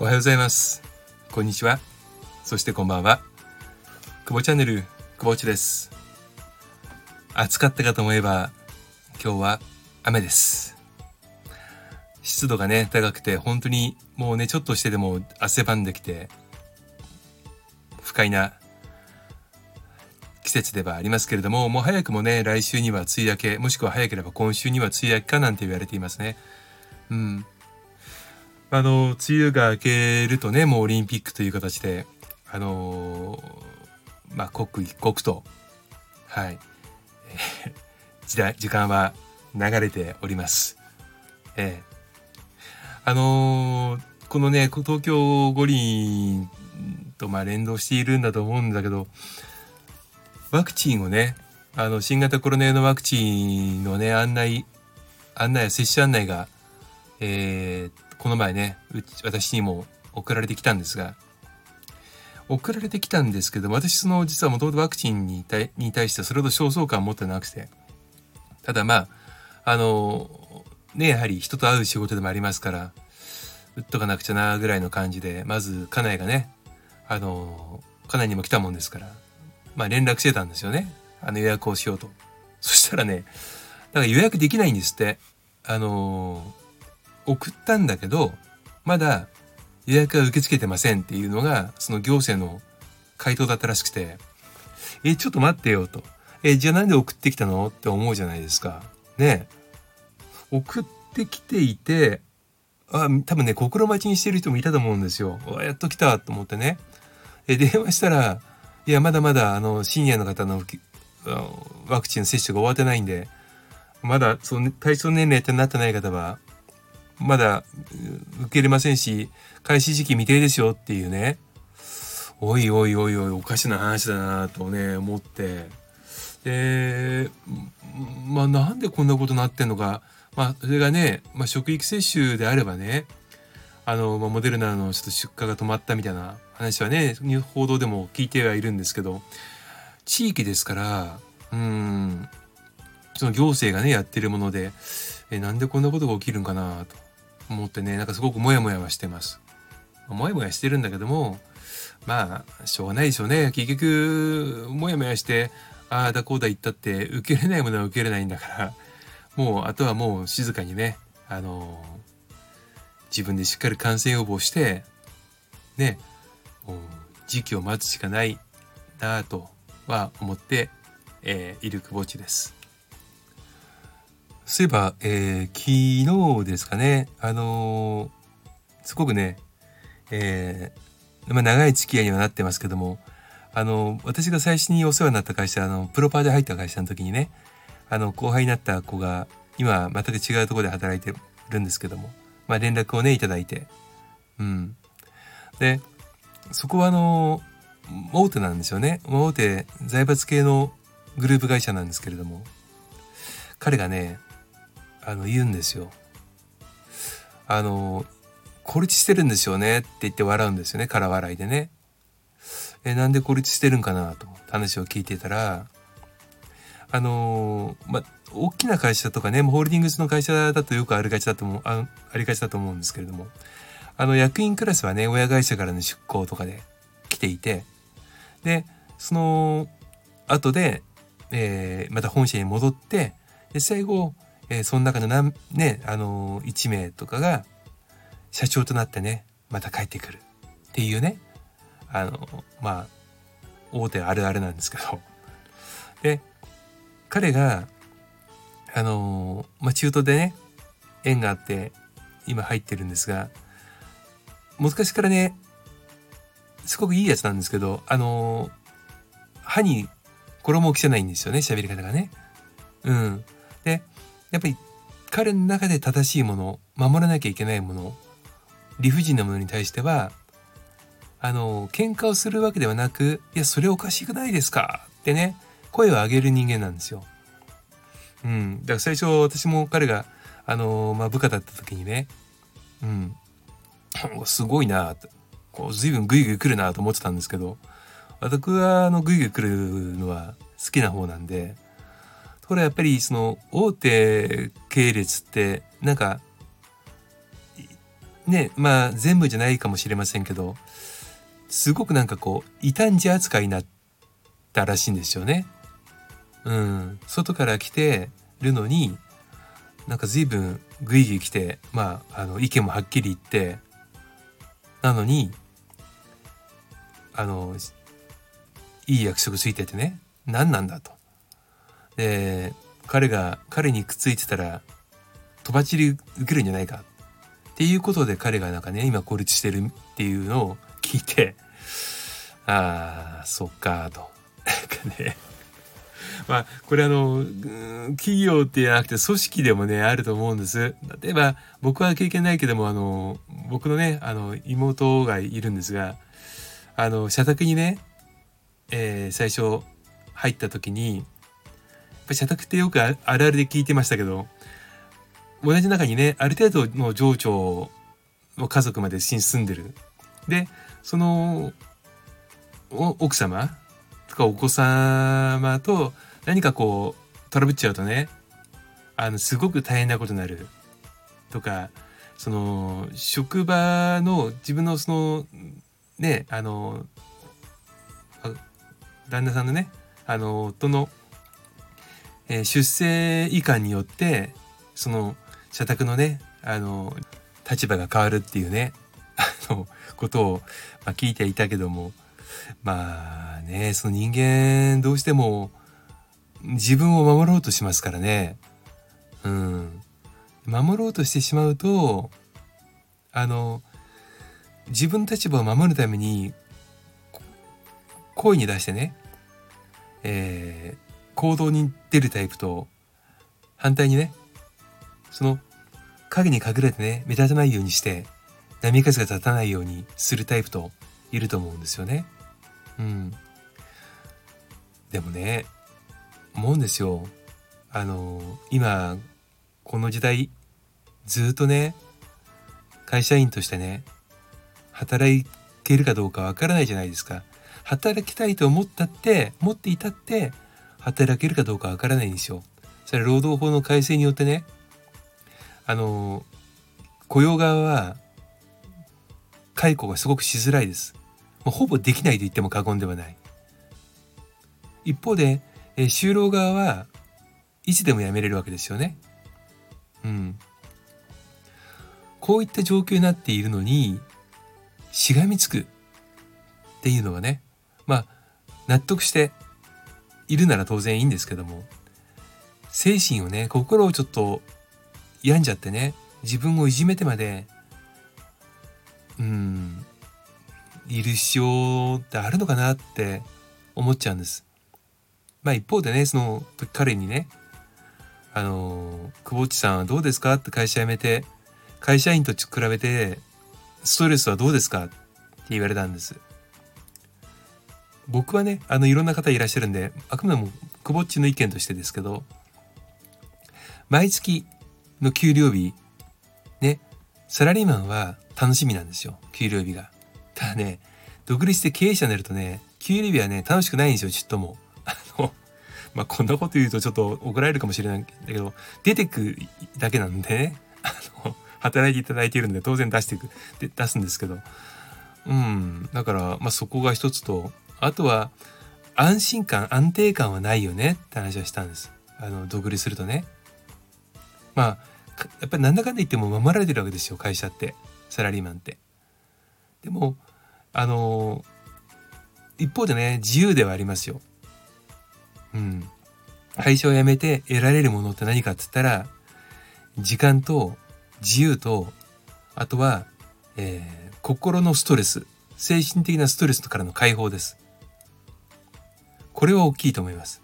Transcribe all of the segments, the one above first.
おはようございます。こんにちは。そしてこんばんは。久保チャンネル久保地です。暑かったかと思えば今日は雨です。湿度がね高くて本当にもうねちょっとしてでも汗ばんできて不快な季節ではありますけれどももう早くもね来週には梅雨明けもしくは早ければ今週には梅雨明けかなんて言われていますね。うん。あの梅雨が明けるとねもうオリンピックという形であのまあ刻一刻とはい。時代時間は流れております。ええ。あのー、このね東京五輪とまあ連動しているんだと思うんだけどワクチンをねあの新型コロナ用のワクチンのね案内案内や接種案内が、えー、この前ね私にも送られてきたんですが送られてきたんですけど私その実はもともとワクチンに対に対してそれほど焦燥感を持ってなくてただまああのねやはり人と会う仕事でもありますから打っとかなくちゃなぐらいの感じでまず家内がねあの家内にも来たもんですからまあ連絡してたんですよね。あの予約をしようと。そしたらねだから予約できないんですって。あの送ったんだけどまだ予約は受け付けてませんっていうのがその行政の回答だったらしくて。えちょっと待ってよと。えじゃあなんで送ってきたの？って思うじゃないですか。ね。送ってきていてあ多分ね心待ちにしてる人もいたと思うんですよ。やっと来たと思ってね。え電話したらいやまだまだあのシニアの方のワクチン接種が終わってないんでまだその対象年齢ってなってない方はまだ受け入れませんし開始時期未定ですよっていうねおいおいおいおいおかしな話だなとね思って。でまあなんでこんなことになってんのか。まあそれがね、まあ、職域接種であればねあの、まあ、モデルナのちょっと出荷が止まったみたいな話はね報道でも聞いてはいるんですけど地域ですからうんその行政がねやってるものでえなんでこんなことが起きるんかなと思ってねなんかすごくモヤモヤはしてます。モヤモヤしてるんだけどもまあしょうがないでしょうね結局モヤモヤしてああだこうだ言ったって受けれないものは受けれないんだからもうあとはもう静かにねあの自分でしっかり感染予防してね時期を待つしかないなとは思って、えー、いる久保地です。そういえば、えー、昨日ですかね、あのー、すごくね、えー、まあ、長い付き合いにはなってますけども、あの私が最初にお世話になった会社、あの、プロパーで入った会社の時にね、あの、後輩になった子が、今、全く違うところで働いてるんですけども、まあ、連絡をね、いただいて、うん。で、そこはあの、大手なんですよね。大手、財閥系のグループ会社なんですけれども、彼がね、あの言うんですよ。あの孤立してるんですよねって言って笑うんですよね空笑いでね。えなんで孤立してるんかなと話を聞いてたらあのま大きな会社とかねホールディングスの会社だとよくありがちだと思うあありがちだと思うんですけれどもあの役員クラスはね親会社からの出向とかで来ていてでその後で、えー、また本社に戻ってで最後えー、その中の何、ね、あのー、1名とかが社長となってね、また帰ってくるっていうね、あの、まあ、大手あるあるなんですけど。で、彼が、あのまあ、中途でね、縁があって今入ってるんですが、昔からね、すごくいいやつなんですけど、あの歯に衣を着せないんですよね、喋り方がね。うん。で、やっぱり彼の中で正しいもの守らなきゃいけないもの理不尽なものに対してはあの喧嘩をするわけではなく「いやそれおかしくないですか」ってね声を上げる人間なんですよ。うん、だから最初私も彼があの、まあ、部下だった時にね、うん、すごいなこう随分グイグイ来るなと思ってたんですけど私はあのグイグイ来るのは好きな方なんでところがやっぱりその大手系列ってなんかねまあ全部じゃないかもしれませんけどすごくなんかこう異端児扱いになったらしいんですよね。うん、外から来てるのになんか随分グイグイ来てまああの意見もはっきり言ってなのにあのいい役職ついててね何なんだと。で彼が彼にくっついてたらとばちり受けるんじゃないかっていうことで彼がなんかね今孤立してるっていうのを聞いてああそっかと。なんかね まあこれあの企業ってじゃなくて組織でもねあると思うんです。例えば僕は経験ないけどもあの僕のねあの妹がいるんですがあの社宅にね、えー、最初入った時にやっぱ社宅ってよくあるあるで聞いてましたけど同じ中にねある程度の情緒の家族まで住んでる。でその奥様とかお子様と何かこうトラブっちゃうとねあのすごく大変なことになるとかその職場の自分のそのねあの旦那さんのねあの夫の、えー、出生遺憾によってその社宅のねあの立場が変わるっていうね あのことを、まあ、聞いていたけどもまあねその人間どうしても自分を守ろうとしますからね。うん。守ろうとしてしまうと、あの、自分の立場を守るために、声に出してね、えー、行動に出るタイプと、反対にね、その影に隠れてね、目立たないようにして、波風が立たないようにするタイプといると思うんですよね。うん。でもね、思うんですよ。あの今この時代ずっとね会社員としてね働けるかどうかわからないじゃないですか。働きたいと思ったって持っていたって働けるかどうかわからないんですよ。それ労働法の改正によってねあの雇用側は解雇がすごくしづらいです。もうほぼできないと言っても過言ではない。一方でえー、就労側はいつでも辞めれるわけですよね。うん。こういった状況になっているのにしがみつくっていうのはねまあ納得しているなら当然いいんですけども精神をね心をちょっと病んじゃってね自分をいじめてまでうんいる必要ってあるのかなって思っちゃうんです。まあ一方でね、その彼にね、あの、久保地さんはどうですかって会社辞めて、会社員と比べて、ストレスはどうですかって言われたんです。僕はね、あの、いろんな方いらっしゃるんで、あくまでも久保っちの意見としてですけど、毎月の給料日、ね、サラリーマンは楽しみなんですよ、給料日が。ただね、独立して経営者になるとね、給料日はね、楽しくないんですよ、ちっとも。まあこんなこと言うとちょっと怒られるかもしれないんだけど、出てくだけなんでね、あの、働いていただいているので当然出していく、で出すんですけど、うん、だから、まあそこが一つと、あとは安心感、安定感はないよねって話はしたんです。あの、独立するとね。まあ、やっぱりなんだかんだ言っても守られてるわけですよ、会社って。サラリーマンって。でも、あの、一方でね、自由ではありますよ。うん。会社を辞めて得られるものって何かっつったら、時間と自由と、あとは、えー、心のストレス、精神的なストレスからの解放です。これは大きいと思います。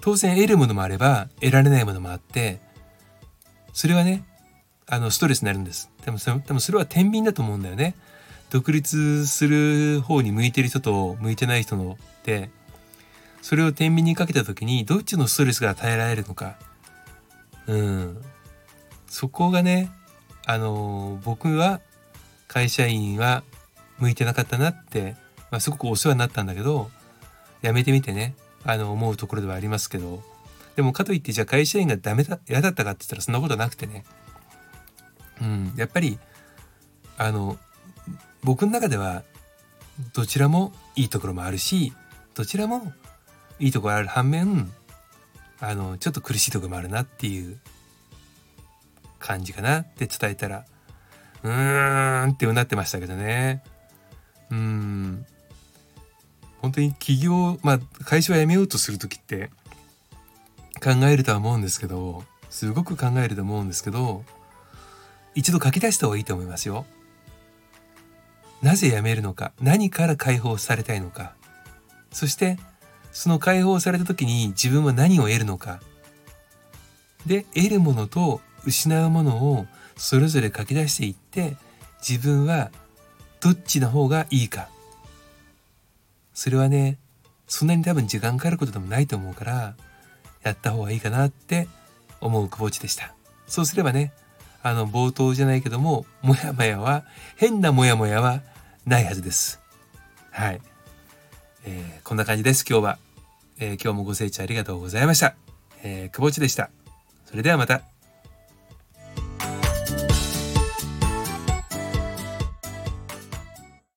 当然得るものもあれば得られないものもあって、それはね、あの、ストレスになるんです。でもそれ、でもそれは天秤だと思うんだよね。独立する方に向いてる人と向いてない人のって、それを天秤にかけた時にどっちのストレスが耐えられるのか。うん。そこがね、あの僕は会社員は向いてなかったなって、まあ、すごくお世話になったんだけど、やめてみてね、あの、思うところではありますけど、でもかといってじゃあ会社員がダメだ嫌だったかって言ったらそんなことなくてねうんやっぱりあの僕の中ではどちらもいいところもあるしどちらもいいところある反面あのちょっと苦しいところもあるなっていう感じかなって伝えたらうーんってうなってましたけどねうん本当に起業まあ会社を辞めようとする時って考えるとは思うんですけどすごく考えると思うんですけど一度書き出した方がいいと思いますよ。なぜ辞めるのか何から解放されたいのかそしてその解放された時に自分は何を得るのか。で得るものと失うものをそれぞれ書き出していって自分はどっちの方がいいか。それはねそんなに多分時間かかることでもないと思うからやった方がいいかなって思う久保地でした。そうすればねあの冒頭じゃないけどももやもやは変なもやもやはないはずです。はい、えー、こんな感じです今日は、えー、今日もご清聴ありがとうございました、えー、久保地でした。それではまた。